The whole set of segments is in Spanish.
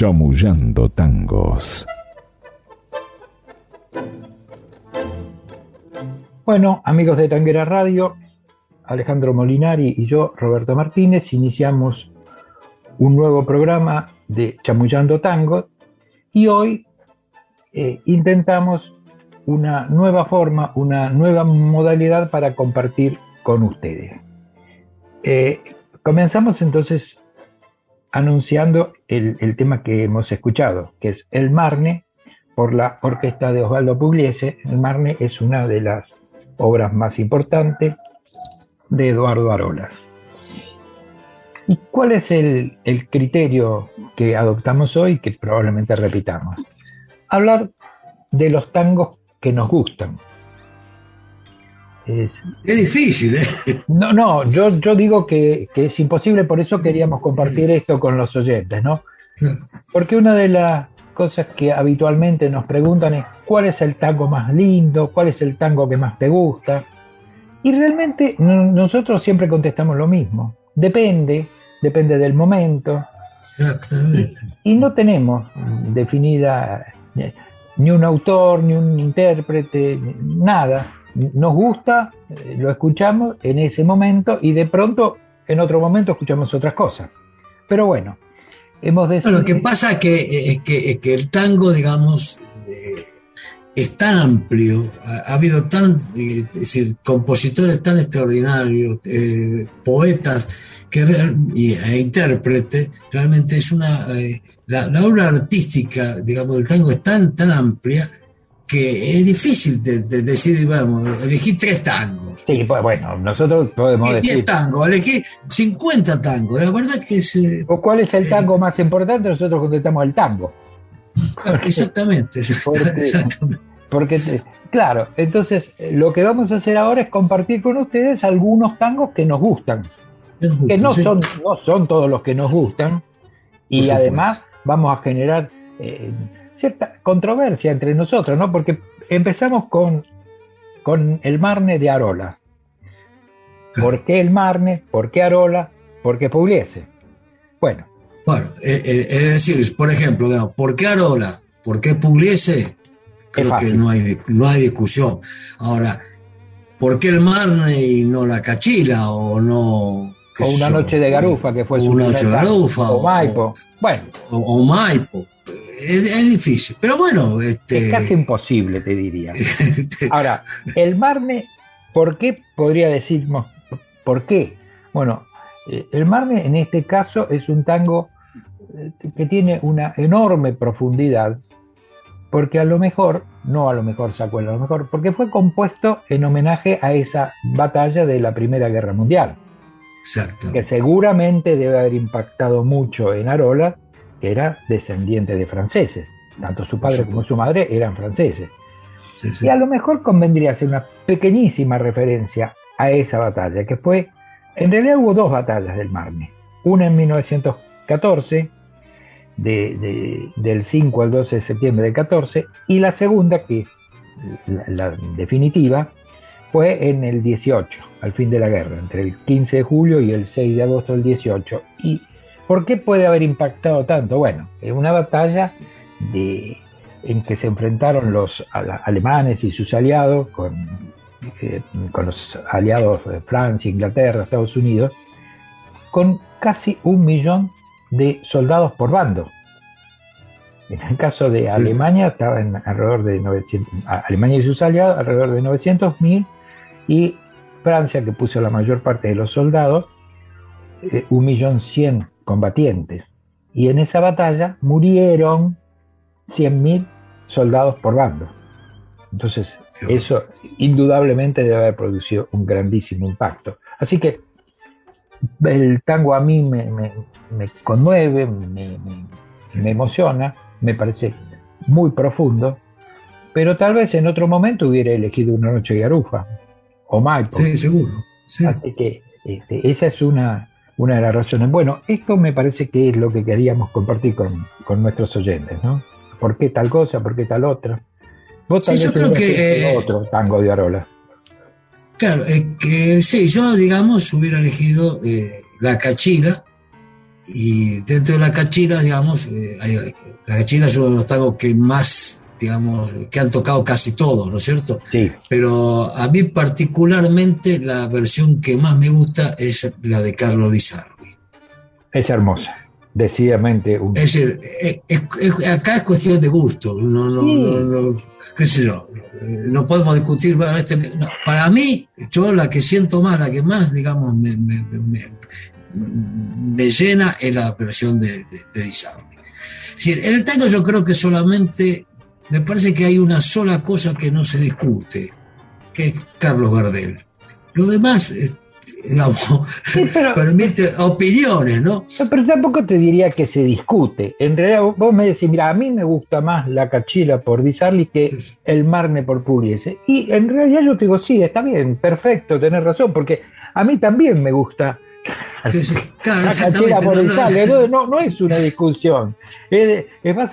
Chamullando Tangos. Bueno, amigos de Tanguera Radio, Alejandro Molinari y yo, Roberto Martínez, iniciamos un nuevo programa de Chamullando Tangos y hoy eh, intentamos una nueva forma, una nueva modalidad para compartir con ustedes. Eh, comenzamos entonces anunciando el, tema que hemos escuchado, que es El Marne, por la orquesta de Osvaldo Pugliese. El Marne es una de las obras más importantes de Eduardo Arolas. ¿Y cuál es el, criterio que adoptamos hoy, que probablemente repitamos? Hablar de los tangos que nos gustan, es, difícil, ¿eh? No, no, yo, yo digo que, es imposible, por eso queríamos compartir esto con los oyentes, ¿no? Porque una de las cosas que habitualmente nos preguntan es cuál es el tango más lindo, cuál es el tango que más te gusta. Y realmente nosotros siempre contestamos lo mismo. Depende, depende del momento. Y, y, no tenemos definida ni un autor, ni un intérprete, nada nos gusta, eh, lo escuchamos en ese momento y de pronto en otro momento escuchamos otras cosas. Pero bueno, hemos decidido... Lo que pasa es que, que, que el tango, digamos, eh, es tan amplio, ha, habido tan, eh, decir, compositores tan extraordinarios, eh, poetas que, y, e intérpretes, realmente es una... La, la, obra artística, digamos, del tango es tan, tan amplia que es difícil de, decir, vamos, elegí tres tangos. Sí, pues bueno, nosotros podemos decir... 10 tangos, elegí 50 tangos, la verdad que es... Eh, ¿O cuál es el eh, tango más importante? Nosotros contestamos el tango. exactamente, porque, claro, entonces lo que vamos a hacer ahora es compartir con ustedes algunos tangos que nos gustan. que no, son, no son todos los que nos gustan. Y además vamos a generar... Eh, cierta controversia entre nosotros, ¿no? Porque empezamos con, con el Marne de Arola. ¿Por qué el Marne? ¿Por qué Arola? ¿Por qué Pugliese? Bueno. Bueno, eh, eh, es decir, por ejemplo, ¿por qué Arola? ¿Por qué Pugliese? Creo que no hay, no hay discusión. Ahora, ¿por qué el Marne y no la Cachila o no o una noche de garufa, que fue una noche de garufa. O, Maipo. Bueno. o Maipo es, difícil, pero bueno. Este... Es casi imposible, te diría. Ahora, el Marne, ¿por qué podría decirnos por qué? Bueno, eh, el Marne en este caso es un tango eh, que tiene una enorme profundidad, porque a lo mejor, no a lo mejor se acuerda, a lo mejor, porque fue compuesto en homenaje a esa batalla de la Primera Guerra Mundial. Que seguramente debe haber impactado mucho en Arola que era descendiente de franceses. Tanto su padre como su madre eran franceses. Y a lo mejor convendría hacer una pequeñísima referencia a esa batalla, que fue, en realidad hubo dos batallas del Marne. Una en 1914, del 5 al 12 de septiembre del 14, y la segunda, que la, la definitiva, fue en el 18, al fin de la guerra, entre el 15 de julio y el 6 de agosto del 18. Y ¿Por qué puede haber impactado tanto? Bueno, es una batalla en que se enfrentaron los alemanes y sus aliados con, eh, con los aliados de Francia, Inglaterra, Estados Unidos, con casi un millón de soldados por bando. En el caso de Alemania estaba en alrededor de 900, Alemania y sus aliados alrededor de 900.000 y Francia, que puso la mayor parte de los soldados, eh, un millón cien combatientes. Y en esa batalla murieron 100.000 soldados por bando. Entonces, eso indudablemente debe haber producido un grandísimo impacto. Así que el tango a mí me, conmueve, me, emociona, me parece muy profundo, pero tal vez en otro momento hubiera elegido una noche de garufa o Maipo. Sí, seguro. Así que este, esa es una, una de las razones. Bueno, esto me parece que es lo que queríamos compartir con, nuestros oyentes, ¿no? ¿Por qué tal cosa? ¿Por qué tal otra? Vos sí, yo creo que eh, otro tango de Arola. Claro, que sí, yo digamos hubiera elegido eh, la cachila y dentro de la cachila, digamos, eh, la cachila es uno de los tangos que más digamos, que han tocado casi todos, ¿no es cierto? Sí. Pero a mí particularmente la versión que más me gusta es la de Carlos Di Sarli. Es hermosa, decididamente. Un... Es decir, acá es cuestión de gusto, no, no, no, qué sé yo, no podemos discutir, este, para mí, yo la que siento más, la que más, digamos, me, me, llena es la versión de, de, Di Sarli. Es decir, en el tango yo creo que solamente me parece que hay una sola cosa que no se discute, que es Carlos Gardel. Lo demás, eh, digamos, permite opiniones, ¿no? Pero tampoco te diría que se discute. En realidad vos me decís, mira, a mí me gusta más la cachila por Disarli que el Marne por Pugliese. Y en realidad yo te digo, sí, está bien, perfecto, tenés razón, porque a mí también me gusta la cachila por no, no, no, es una discusión. Es, es más,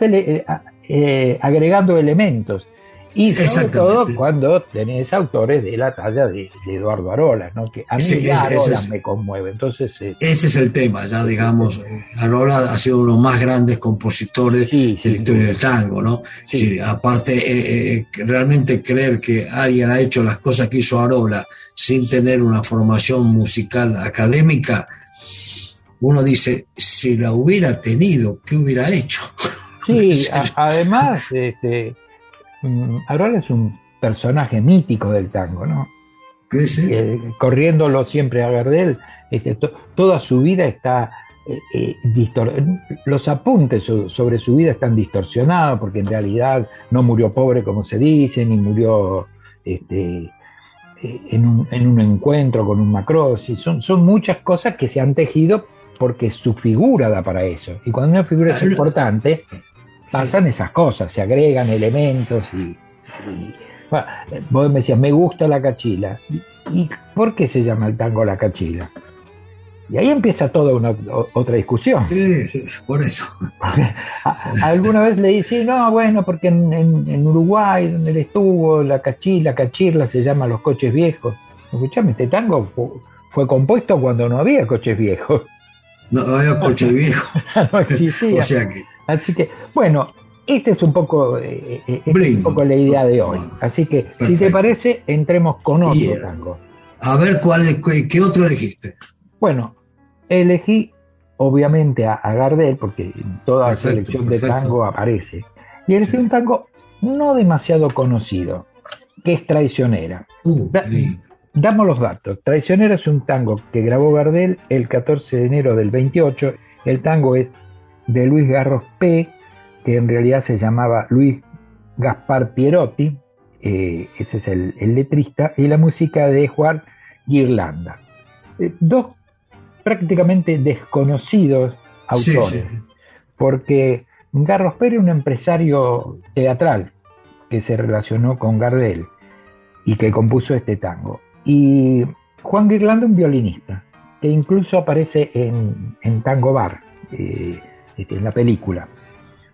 eh, agregando elementos. Y sobre todo cuando tenés autores de la talla de, Eduardo Arola, ¿no? que a mí Arola me conmueve. Entonces, eh, ese es el tema, ya digamos, Arola ha sido uno de los más grandes compositores de la historia del tango, ¿no? aparte, eh, realmente creer que alguien ha hecho las cosas que hizo Arola sin tener una formación musical académica, uno dice, si la hubiera tenido, ¿qué hubiera hecho? Sí, además, este, mm, es un personaje mítico del tango, ¿no? Eh, corriéndolo siempre a Gardel, este, toda su vida está eh, eh los apuntes sobre su vida están distorsionados porque en realidad no murió pobre como se dice, ni murió este, eh, en, un, en, un, encuentro con un macrosis. Son, son muchas cosas que se han tejido porque su figura da para eso. Y cuando una figura es importante, pasan esas cosas, se agregan elementos y bueno, vos me decías, me gusta la cachila. ¿Y, por qué se llama el tango la cachila? Y ahí empieza toda una, otra discusión. Sí, sí, por eso. Alguna vez le dije, no, bueno, porque en, Uruguay, donde él estuvo, la cachila, cachirla se llama los coches viejos. Escuchame, este tango fue, compuesto cuando no había coches viejos. No, había coches viejos. no existía. o sea que... Así que, bueno, esta es un poco, eh, eh, un poco la idea de hoy. Así que, si te parece, entremos con otro tango. A ver, ¿cuál es, ¿qué otro elegiste? Bueno, elegí obviamente a, Gardel, porque en toda selección de tango aparece. Y elegí un tango no demasiado conocido, que es Traicionera. Uh, damos los datos. Traicionera es un tango que grabó Gardel el 14 de enero del 28. El tango es de Luis Garros P que en realidad se llamaba Luis Gaspar Pierotti, eh, ese es el, letrista, y la música de Juan Girlanda. Eh, dos prácticamente desconocidos autores, porque Garros Pérez, un empresario teatral que se relacionó con Gardel y que compuso este tango, y Juan Girlanda, un violinista, que incluso aparece en, Tango Bar, eh, este, en la película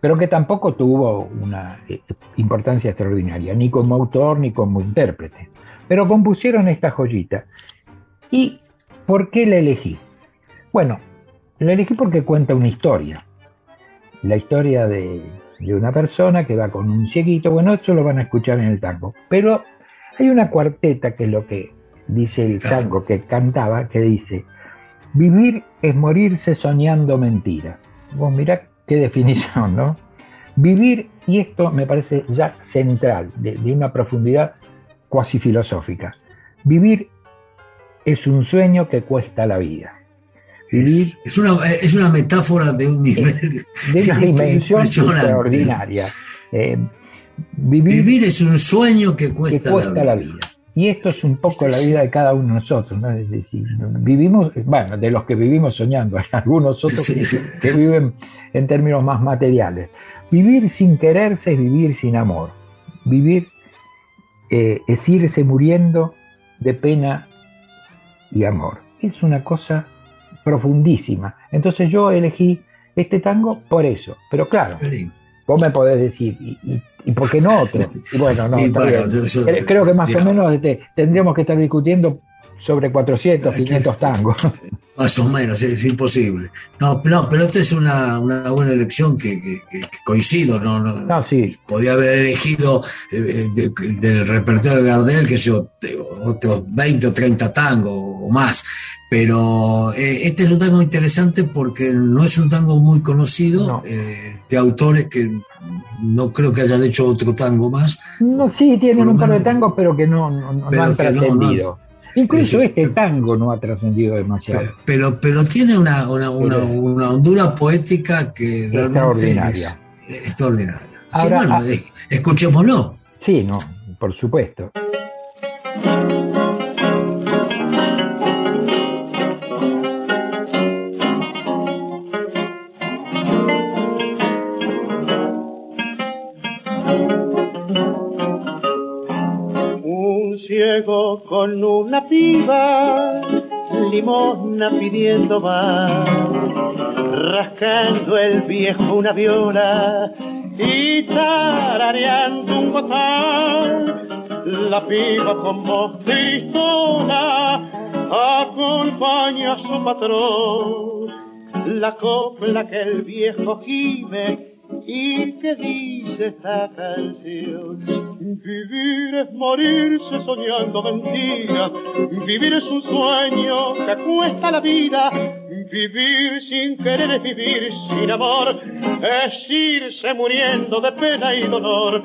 pero que tampoco tuvo una eh, importancia extraordinaria, ni como autor ni como intérprete. Pero compusieron esta joyita. ¿Y por qué la elegí? Bueno, la elegí porque cuenta una historia. La historia de, una persona que va con un cieguito. Bueno, esto lo van a escuchar en el tango. Pero hay una cuarteta que es lo que dice el tango que cantaba, que dice, vivir es morirse soñando mentira. Vos mirá qué definición, ¿no? Vivir, y esto me parece ya central, de, una profundidad cuasi filosófica, vivir es un sueño que cuesta la vida. Vivir es, una, es una metáfora de un nivel. De una dimensión extraordinaria. Eh, vivir, es un sueño que cuesta, la, vida. Y esto es un poco la vida de cada uno de nosotros, ¿no? Es decir, vivimos, bueno, de los que vivimos soñando, hay algunos otros que, viven en términos más materiales. Vivir sin quererse es vivir sin amor. Vivir eh, es irse muriendo de pena y amor. Es una cosa profundísima. Entonces yo elegí este tango por eso. Pero claro, vos me podés decir, ¿y, por qué no otro? Y bueno, no, Creo que más o menos este, tendríamos que estar discutiendo sobre 400, 500 tangos. Más o menos, es, imposible. No, no, pero esta es una, buena elección que, coincido, ¿no? no, sí. Podía haber elegido eh, del repertorio de Gardel, que yo, otros 20 o 30 tangos o más. Pero eh, este es un tango interesante porque no es un tango muy conocido eh, de autores que no creo que hayan hecho otro tango más. No, sí, tienen un par de tangos, pero que no, no, han trascendido. Incluso este tango no ha trascendido demasiado. Pero, pero tiene una, una, una, hondura poética que realmente extraordinaria. es extraordinaria. Ahora, bueno, ah, escuchémoslo. Sí, no, por supuesto. Piba, limosna pidiendo más, rascando el viejo una viola y tarareando un botán. La piba con voz tristona acompaña a su patrón. La copla que el viejo gime ¿Y qué dice esta canción? Vivir es morirse soñando mentiras. Vivir es un sueño que cuesta la vida. Vivir sin querer es vivir sin amor. Es irse muriendo de pena y dolor.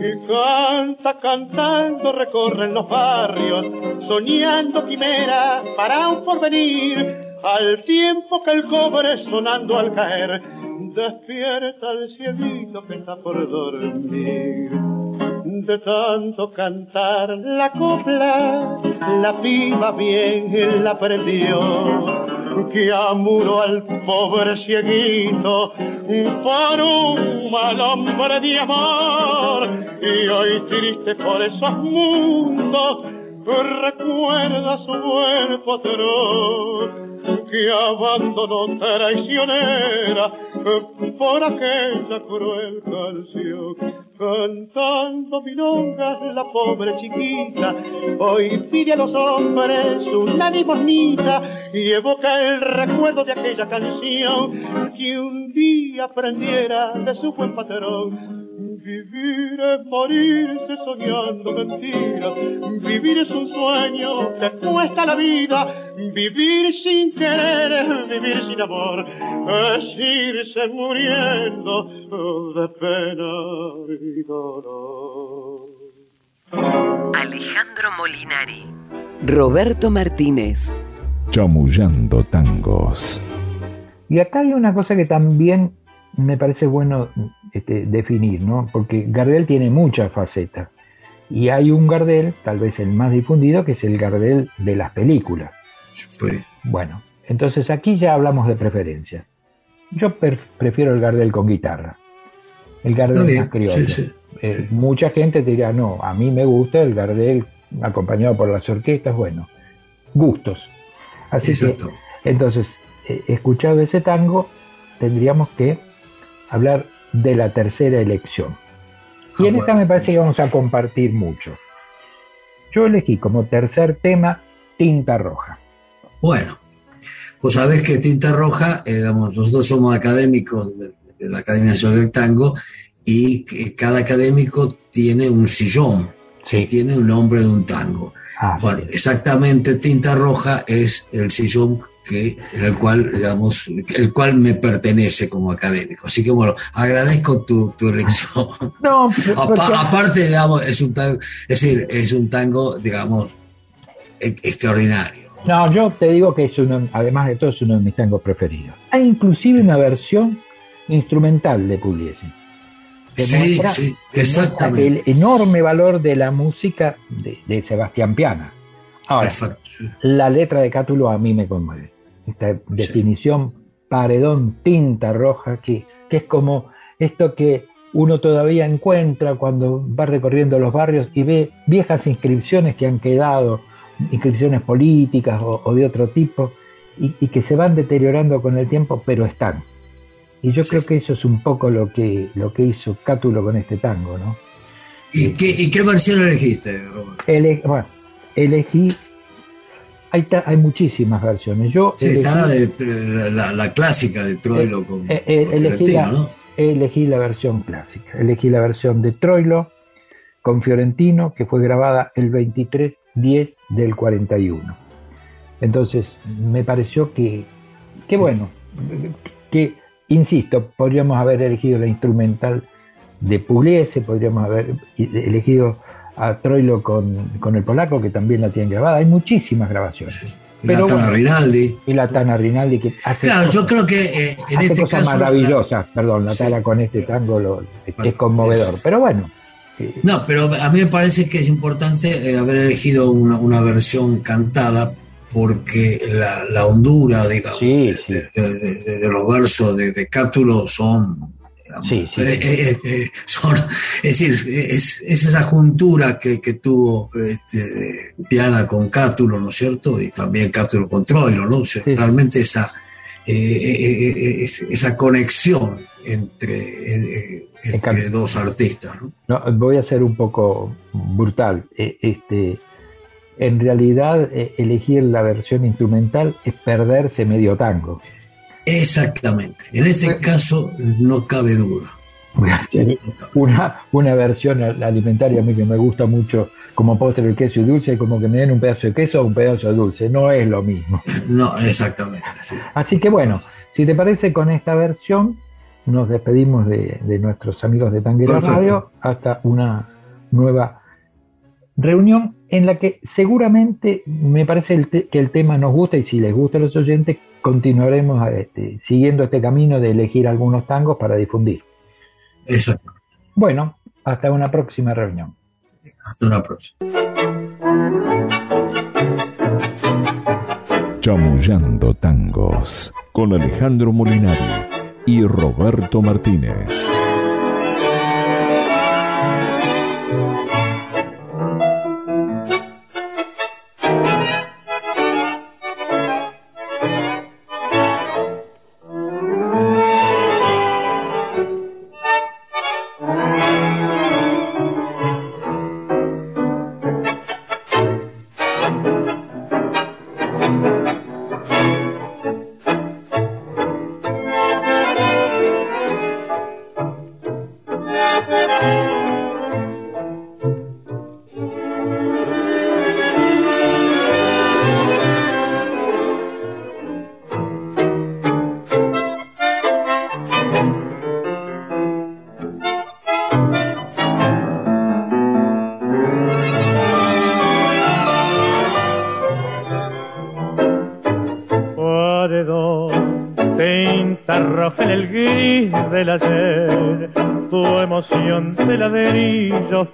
Y canta, cantando, recorren los barrios, soñando quimera para un porvenir al tiempo que el cobre sonando al caer despierta el cielito que está por dormir. De tanto cantar la copla, la piba bien la prendió, que amuró al pobre cieguito por un mal hombre de amor, y hoy triste por esos mundos, recuerda su buen patrón que abandonó traicionera por aquella cruel canción. Cantando milongas la pobre chiquita, hoy pide a los hombres una limosnita y evoca el recuerdo de aquella canción que un día aprendiera de su buen patrón Vivir es morirse soñando mentiras. Vivir es un sueño que cuesta la vida. Vivir sin querer vivir sin amor. Es irse muriendo de pena y dolor. Alejandro Molinari. Roberto Martínez. Chamullando tangos. Y acá hay una cosa que también me parece bueno este, definir, ¿no? Porque Gardel tiene muchas facetas. Y hay un Gardel, tal vez el más difundido, que es el Gardel de las películas. Bueno, entonces aquí ya hablamos de preferencia. Yo prefiero el Gardel con guitarra. El Gardel más criollo. Eh, mucha gente te dirá, no, a mí me gusta el Gardel acompañado por las orquestas, bueno, gustos. Así que, entonces, eh, escuchado ese tango, tendríamos que hablar de la tercera elección. Y en esta me parece que vamos a compartir mucho. Yo elegí como tercer tema Tinta Roja. Bueno, pues sabes que Tinta Roja, eh, digamos, nosotros somos académicos de, la Academia Nacional del Tango y cada académico tiene un sillón, que tiene un nombre de un tango. Ah, bueno, exactamente Tinta Roja es el sillón que, el cual, digamos, el cual me pertenece como académico. Así que bueno, agradezco tu, tu elección. No, aparte, digamos, es un tango, es decir, es un tango, digamos, e, extraordinario. No, yo te digo que es uno, además de todo, es uno de mis tangos preferidos. Hay inclusive una versión instrumental de Pugliese. Sí, sí, exactamente. El enorme valor de la música de, de Sebastián Piana. Ahora, la letra de Cátulo a mí me conmueve esta definición paredón tinta roja, que, que es como esto que uno todavía encuentra cuando va recorriendo los barrios y ve viejas inscripciones que han quedado, inscripciones políticas o, de otro tipo, y, que se van deteriorando con el tiempo, pero están. Y yo creo que eso es un poco lo que, lo que hizo Cátulo con este tango, ¿no? ¿Y, qué, qué, versión elegiste, Robert? bueno, elegí hay, hay muchísimas versiones. Yo sí, la, clásica de Troilo con, eh, eh, elegí, la, elegí la versión clásica. Elegí la versión de Troilo con Fiorentino, que fue grabada el 23-10 del 41. Entonces, me pareció que, que bueno, que, insisto, podríamos haber elegido la instrumental de Pugliese, podríamos haber elegido a Troilo con, el polaco, que también la tienen grabada. Hay muchísimas grabaciones. la Tana Rinaldi. Y la Tana Rinaldi que hace Claro, yo creo que eh, en este cosas caso. maravillosas, perdón, la Tana con este tango lo, es conmovedor. Pero bueno. No, pero a mí me parece que es importante eh, haber elegido una, versión cantada porque la, hondura, digamos, de, los versos de, de Cátulo son Sí, sí. Eh, eh, eh, es decir, es, esa juntura que, tuvo este, Piana con Cátulo, ¿no es cierto? Y también Cátulo con Troilo, ¿no? realmente esa, esa conexión entre, entre dos artistas. ¿no? voy a ser un poco brutal. Este, en realidad, elegir la versión instrumental es perderse medio tango. Exactamente. En este caso no cabe duda. Una, una versión alimentaria a mí que me gusta mucho como postre el queso y dulce, como que me den un pedazo de queso o un pedazo de dulce. No es lo mismo. No, exactamente. Así que bueno, si te parece con esta versión, nos despedimos de, nuestros amigos de Tanguera Radio hasta una nueva reunión en la que seguramente me parece que el tema nos gusta y si les gusta a los oyentes continuaremos este, siguiendo este camino de elegir algunos tangos para difundir. Exacto. Bueno, hasta una próxima reunión. Hasta una próxima. Chamullando tangos con Alejandro Molinari y Roberto Martínez.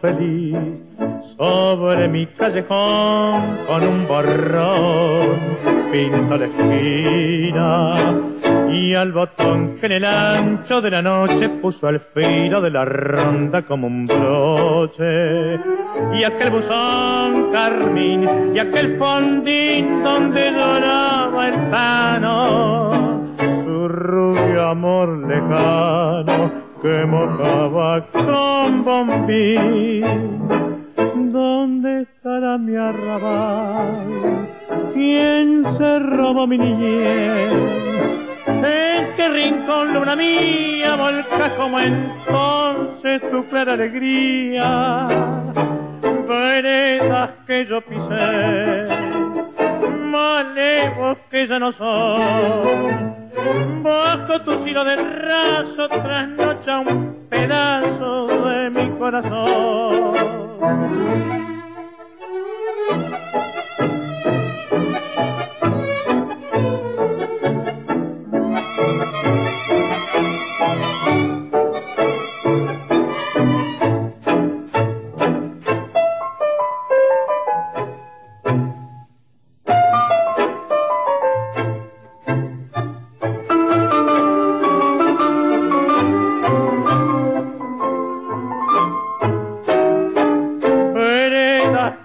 Feliz sobre mi callejón con un borrón pinto la esquina y al botón que en el ancho de la noche puso al filo de la ronda como un broche. Y aquel buzón carmín y aquel fondín donde lloraba el pano su amor lejano que mojaba con bombín. ¿Dónde estará mi arrabal? ¿Quién se robó mi niñez? ¿En qué rincón luna mía volca como entonces tu clara alegría? Veredas que yo pisé, malevos que ya no son Bajo tu filo de raso trasnocha un pedazo de mi corazón.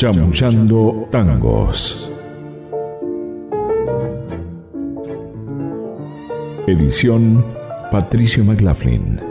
Chamullando Tangos. Edición Patricio McLaughlin.